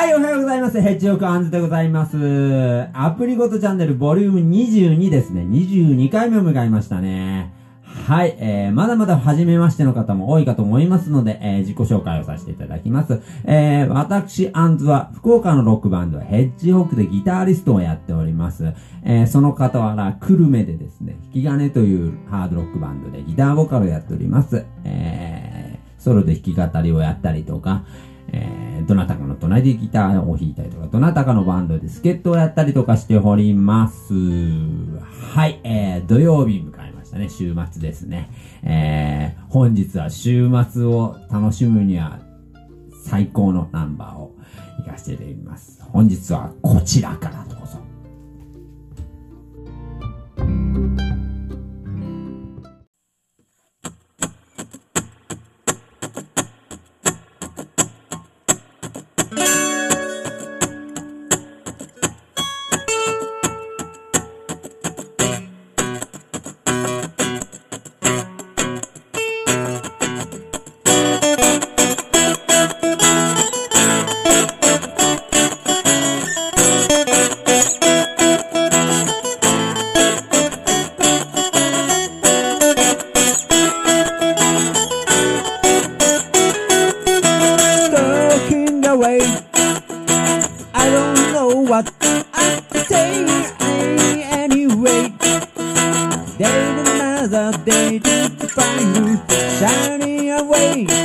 はい、おはようございます。ヘッジオクアンズでございます。アプリごとチャンネルボリューム22ですね。22回目を迎えましたね。はい、えー、まだまだ初めましての方も多いかと思いますので、えー、自己紹介をさせていただきます。えー、私、アンズは、福岡のロックバンド、ヘッジホークでギターリストをやっております。えー、その傍ら、クルメでですね、引き金というハードロックバンドでギターボーカルをやっております。えー、ソロで弾き語りをやったりとか、どなたかの隣でギターを弾いたりとか、どなたかのバンドで助っ人をやったりとかしております。はい、えー、土曜日迎えましたね。週末ですね。えー、本日は週末を楽しむには最高のナンバーを行かしていただきます。本日はこちらからと away. I don't know what I'm saying anyway. Day another day to find you shining away.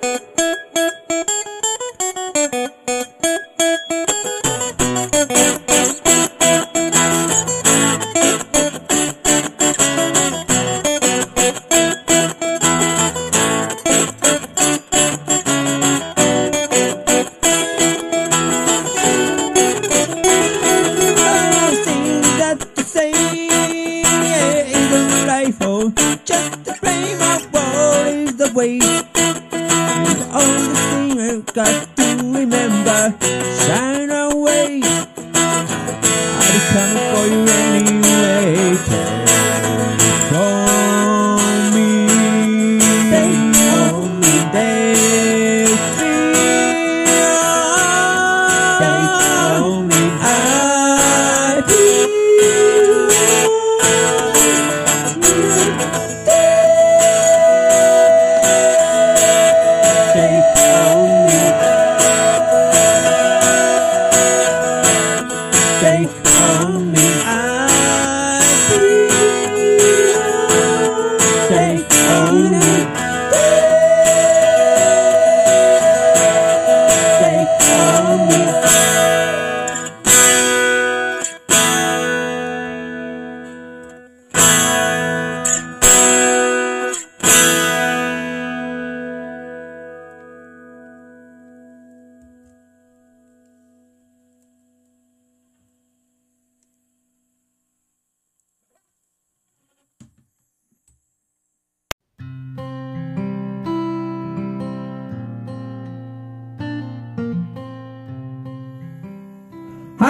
thank you remember, shine away. I'll be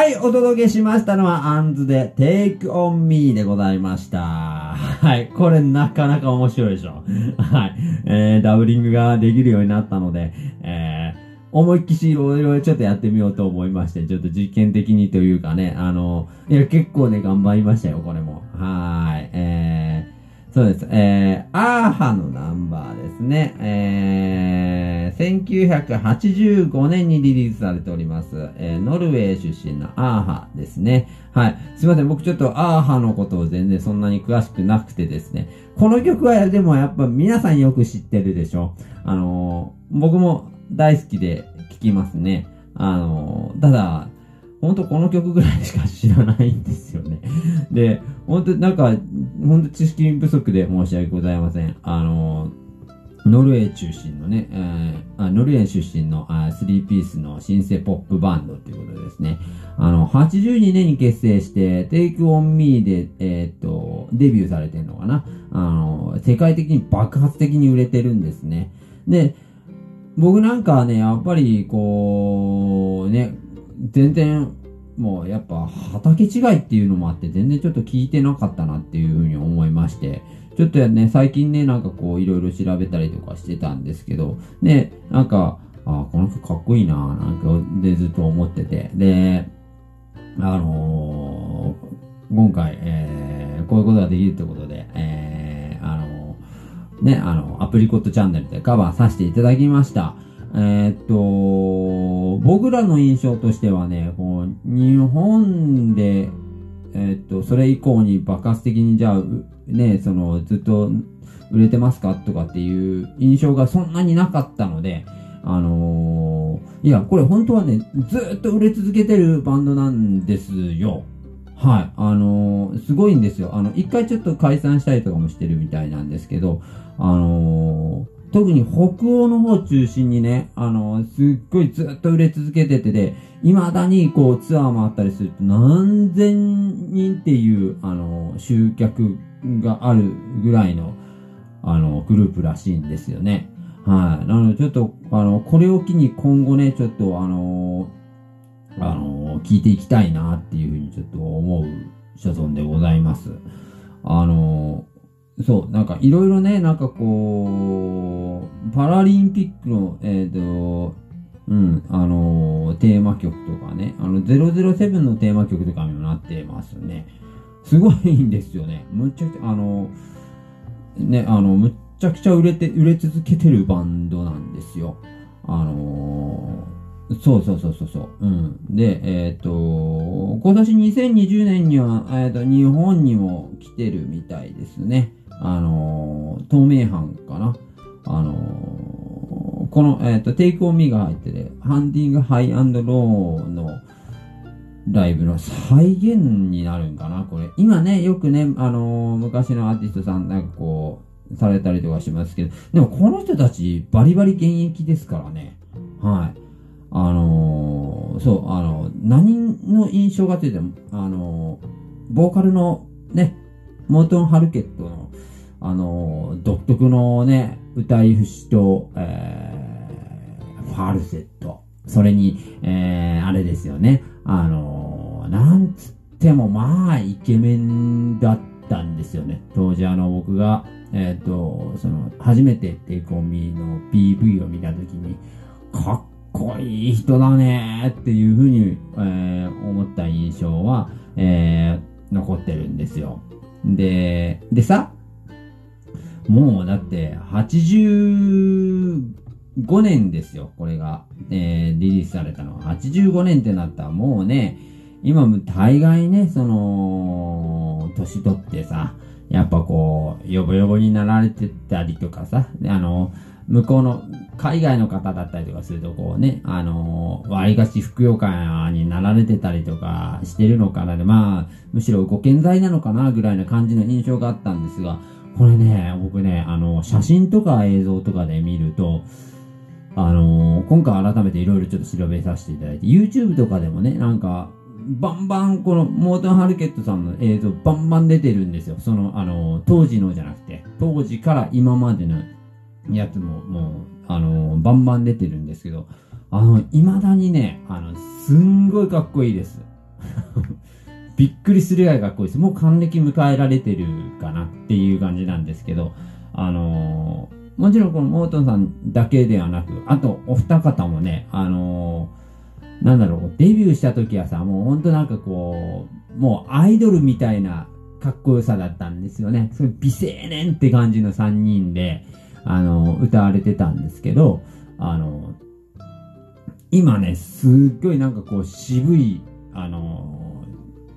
はい、お届けしましたのは、アンズで Take on Me でございました。はい。これなかなか面白いでしょ。はい。えー、ダブリングができるようになったので、えー、思いっきしいろいろちょっとやってみようと思いまして、ちょっと実験的にというかね、あの、いや、結構ね、頑張りましたよ、これも。はい。えー、そうです。えー、アーハのナンバーですね。えー、1985年にリリースされております。えー、ノルウェー出身のアーハですね。はい。すいません。僕ちょっとアーハのことを全然そんなに詳しくなくてですね。この曲はでもやっぱ皆さんよく知ってるでしょ。あのー僕も大好きで聴きますね。あのただ、ほんとこの曲ぐらいしか知らないんですよね。で、ほんとなんか、ほんと知識不足で申し訳ございません。あのノルウェー中心のね、えーあノルウェー出身のあ3ピースのシンセポップバンドっていうことですね。あの、82年に結成して、Take On Me で、えーっと、デビューされてるのかな。あの、世界的に爆発的に売れてるんですね。で、僕なんかはね、やっぱり、こう、ね、全然、もうやっぱ畑違いっていうのもあって、全然ちょっと聞いてなかったなっていうふうに思いまして、ちょっとね、最近ね、なんかこう、いろいろ調べたりとかしてたんですけど、で、なんか、あこの曲かっこいいななんか、でずっと思ってて、で、あのー今回、えーこういうことができるってことで、えーあのーね、あの、アプリコットチャンネルでカバーさせていただきました。えーっと、僕らの印象としてはね、こう、日本で、えーっと、それ以降に爆発的にじゃあ、ね、その、ずっと売れてますか？とかっていう印象がそんなになかったので、あのーいや、これ本当はね、ずっと売れ続けてるバンドなんですよ。はい。あのーすごいんですよ。あの、一回ちょっと解散したりとかもしてるみたいなんですけど、あのー特に北欧の方中心にね、あのすっごいずっと売れ続けててで、未だにこうツアー回ったりすると何千人っていう、あの集客があるぐらいの、あの、グループらしいんですよね。はい。なので、ちょっと、あの、これを機に今後ね、ちょっと、あのあの聞いていきたいなっていうふうにちょっと思う所存でございます。あのそう、なんかいろいろね、なんかこう、パラリンピックの、えっ、と、うん、あのテーマ曲とかね、あの、007のテーマ曲とかにもなってますね。すごいんですよね。むっちゃくちゃ、あのね、あの、むっちゃくちゃ売れて、売れ続けてるバンドなんですよ。あのーそうそうそうそうそう。うん。で、えっ、と、今年2020年には、えっ、と、日本にも来てるみたいですね。あのー、透明版かな。あのこの、えっ、と、テイクオンミが入ってて、ハンディングハイローのライブの再現になるんかな、これ。今ね、よくね、あのー昔のアーティストさんなんかこう、されたりとかしますけど、でもこの人たちバリバリ現役ですからね。はい。あのーそう、あの、何の印象がついても、あのボーカルのね、モートン・ハルケットの、あの独特のね、歌い節と、えー、ファルセット。それに、えー、あれですよね。あのーなんつっても、まあ、イケメンだったんですよね。当時あの、僕が、えっ、と、その、初めてテイクオンミの PV を見たときに、かっこいい人だねっていうふうに、えー思った印象は、えー残ってるんですよ。で、でさ、もうだって、85 5年ですよ、これが。えーリリースされたのは。85年ってなったらもうね、今も大概ね、その、年取ってさ、やっぱこう、ヨボヨボになられてたりとかさ、あの、向こうの、海外の方だったりとかすると、こうね、あの、割がしふくよかになられてたりとかしてるのかなで、まあ、むしろご健在なのかなぐらいな感じの印象があったんですが、これね、僕ね、あの、写真とか映像とかで見ると、あの今回改めていろいろちょっと調べさせていただいて、YouTube とかでもね、なんか、バンバン、この、モートン・ハルケットさんの映像、バンバン出てるんですよ。その、あの、当時のじゃなくて、当時から今までのやつも、もう、あの、バンバン出てるんですけど、あの、未だにね、あの、すんごいかっこいいです。びっくりするぐらいかっこいいです。もう還暦迎えられてるかなっていう感じなんですけど、あのー、もちろんこのモートンさんだけではなく、あとお二方もね、あのー、なんだろう、デビューした時はさ、もうほんとなんかこう、もうアイドルみたいなかっこよさだったんですよね。それ美青年って感じの3人で、あの、歌われてたんですけど、あの、今ね、すっごいなんかこう渋い、あの、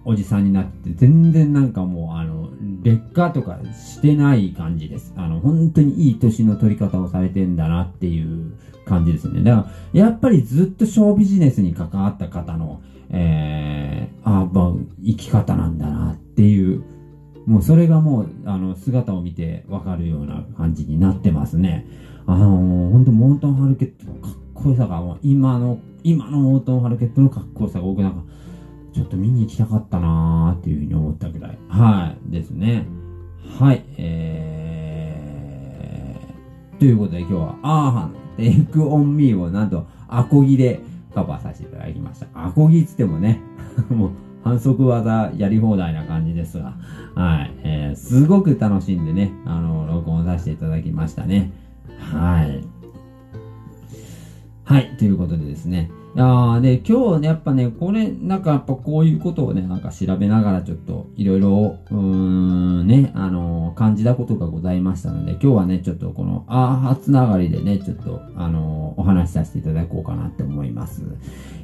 おじさんになって、全然なんかもう、あの、劣化とかしてない感じです。あの、本当にいい年の取り方をされてんだなっていう感じですね。だから、やっぱりずっとショービジネスに関わった方の、えー、あまあ、生き方なんだなっていう、もうそれがもう、あの、姿を見てわかるような感じになってますね。あのー、ほんと、モートン・ハルケットのかっこよさが、今の、今のモートン・ハルケットのかっこよさが僕なんか、ちょっと見に行きたかったなーっていうふうに思ったぐらい。はい。ですね。はい。えー、ということで今日は、アーハン、テイクオンミーをなんと、アコギでカバーさせていただきました。アコギつってもね、もう、反則技やり放題な感じですが、はい、えー、すごく楽しんでね、あの、録音させていただきましたね。はい。はい、ということでですね。ああで、今日ね、やっぱね、これ、なんかやっぱこういうことをね、なんか調べながらちょっといろいろ、うーん、ね、あのー、感じたことがございましたので、今日はね、ちょっとこの、アーハつながりでね、ちょっと、あのー、お話しさせていただこうかなって思います。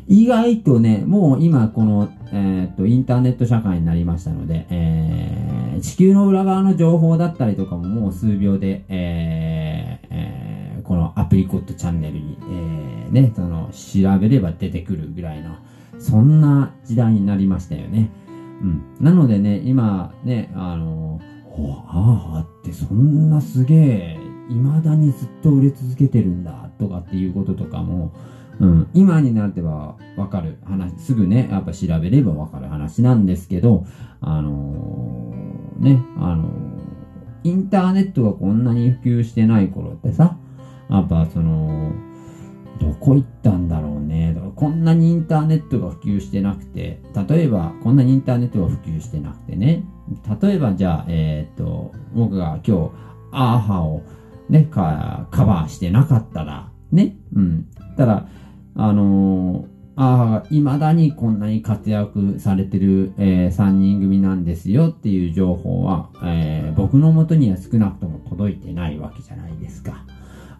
意外とね、もう今この、えー、っと、インターネット社会になりましたので、えー、地球の裏側の情報だったりとかももう数秒で、えー、プリコットチャンネルに、えー、ね、その、調べれば出てくるぐらいの、そんな時代になりましたよね。うん。なのでね、今ね、あの、おああってそんなすげえ、未だにずっと売れ続けてるんだ、とかっていうこととかも、うん、今になってはわかる話、すぐね、やっぱ調べればわかる話なんですけど、あのー、ね、あのー、インターネットがこんなに普及してない頃ってさ、やっぱその、どこ行ったんだろうね。こんなにインターネットが普及してなくて、例えば、こんなにインターネットが普及してなくてね、例えばじゃあ、えー、っと、僕が今日、アーハをね、カバーしてなかったら、ね、うん。たら、あのー、ああ、未だにこんなに活躍されてる、えー、3人組なんですよっていう情報は、えー、僕のもとには少なくとも届いてないわけじゃないですか。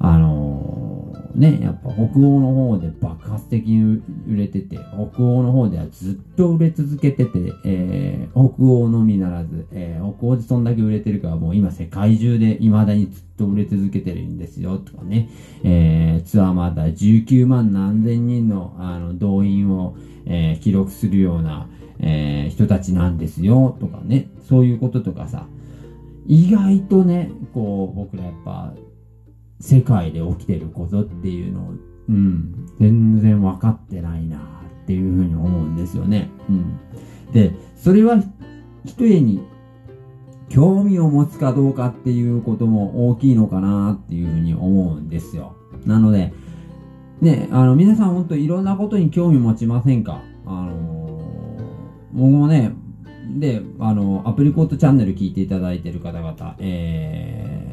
あのー、ね、やっぱ北欧の方で爆発的に売れてて、北欧の方ではずっと売れ続けてて、えー、北欧のみならず、えー、北欧でそんだけ売れてるからもう今世界中で未だにずっと売れ続けてるんですよ、とかね、えー、ツアーまだ19万何千人のあの動員を、えー、記録するような、えー、人たちなんですよ、とかね、そういうこととかさ、意外とね、こう、僕らやっぱ、世界で起きてることっていうのを、うん、全然分かってないなっていうふうに思うんですよね。うん。で、それは、一重に興味を持つかどうかっていうことも大きいのかなっていうふうに思うんですよ。なので、ね、あの、皆さん本当いろんなことに興味持ちませんか？あのー、僕もね、で、あの、アプリコットチャンネル聞いていただいてる方々、えー、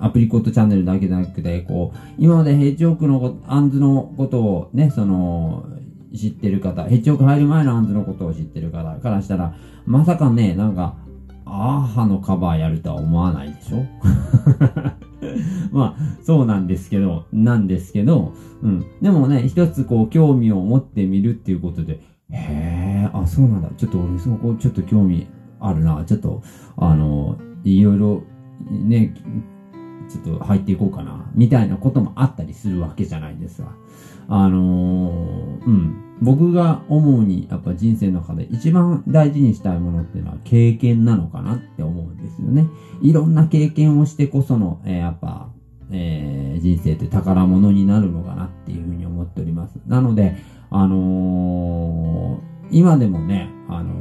アプリコットチャンネルだけじゃなくて、こう、今までヘッジオークのアンズのことをね、その、知ってる方、ヘッジオーク入る前のアンズのことを知ってる方からしたら、まさかね、なんか、アーハのカバーやるとは思わないでしょ？まあ、そうなんですけど、なんですけど、うん。でもね、一つこう、興味を持ってみるっていうことで、へえ、あ、そうなんだ。ちょっと俺そこちょっと興味あるな。ちょっと、あの、いろいろ、ね、ちょっと入っていこうかな、みたいなこともあったりするわけじゃないですか。あのー、うん。僕が思うに、やっぱ人生の中で一番大事にしたいものっていうのは経験なのかなって思うんですよね。いろんな経験をしてこその、えー、やっぱ、えー、人生って宝物になるのかなっていうふうに思っております。なので、あのー、今でもね、あの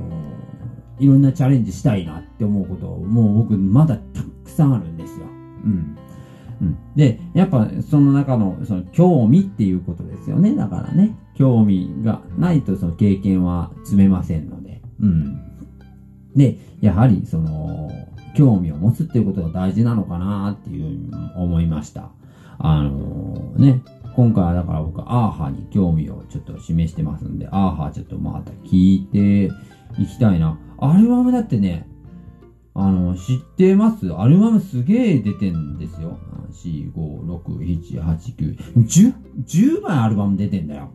ー、いろんなチャレンジしたいなって思うことを、もう僕まだたくさんあるんですよ。うん。うん。で、やっぱその中のその興味っていうことですよね。だからね、興味がないとその経験は積めませんので。うん。で、やはり、その、興味を持つっていうことが大事なのかなっていう思いました。あのーね、今回はだから僕、アーハーに興味をちょっと示してますんで、アーハーちょっとまた聞いていきたいな。アルバムだってね、あの、知ってます？アルバムすげえ出てんですよ。4、5、6、7、8、9、10、10枚アルバム出てんだよ。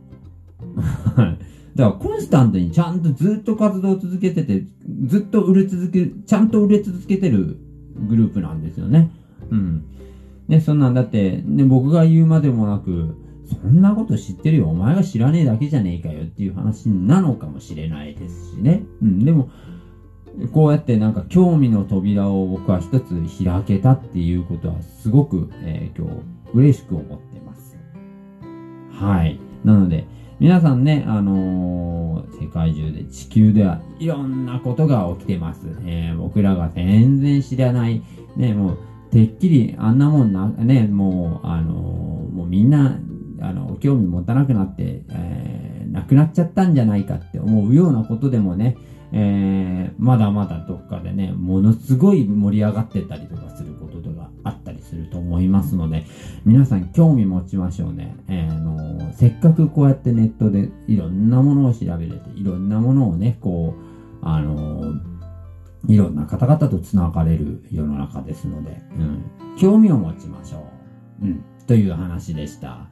だからコンスタントにちゃんとずっと活動を続けてて、ずっと売れ続け、ちゃんと売れ続けてるグループなんですよね。うん。ね、そんなんだって、ね、僕が言うまでもなく、そんなこと知ってるよ。お前が知らねえだけじゃねえかよっていう話なのかもしれないですしね。うん、でも、こうやってなんか興味の扉を僕は一つ開けたっていうことはすごく、えー今日嬉しく思ってます。はい。なので、皆さんね、あのー世界中で地球ではいろんなことが起きてます。えー僕らが全然知らない、ね、もう、てっきりあんなもんな、ね、もう、あのーもうみんな、あの、興味持たなくなって、えーなくなっちゃったんじゃないかって思うようなことでもね、えーまだまだどっかでね、ものすごい盛り上がってたりとかすることとかあったりすると思いますので、皆さん興味持ちましょうね。えーあのせっかくこうやってネットでいろんなものを調べれて、いろんなものをね、こう、あのいろんな方々と繋がれる世の中ですので、うん、興味を持ちましょう。うん、という話でした。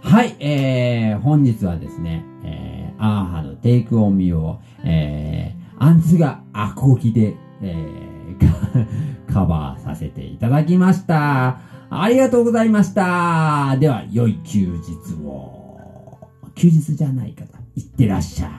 はい、えー、本日はですね、えー、アーハのテイクオンミを、えー、アンツがアコギで、えー、カ カバーさせていただきました。ありがとうございました。では、良い休日を。休日じゃない方、いってらっしゃい。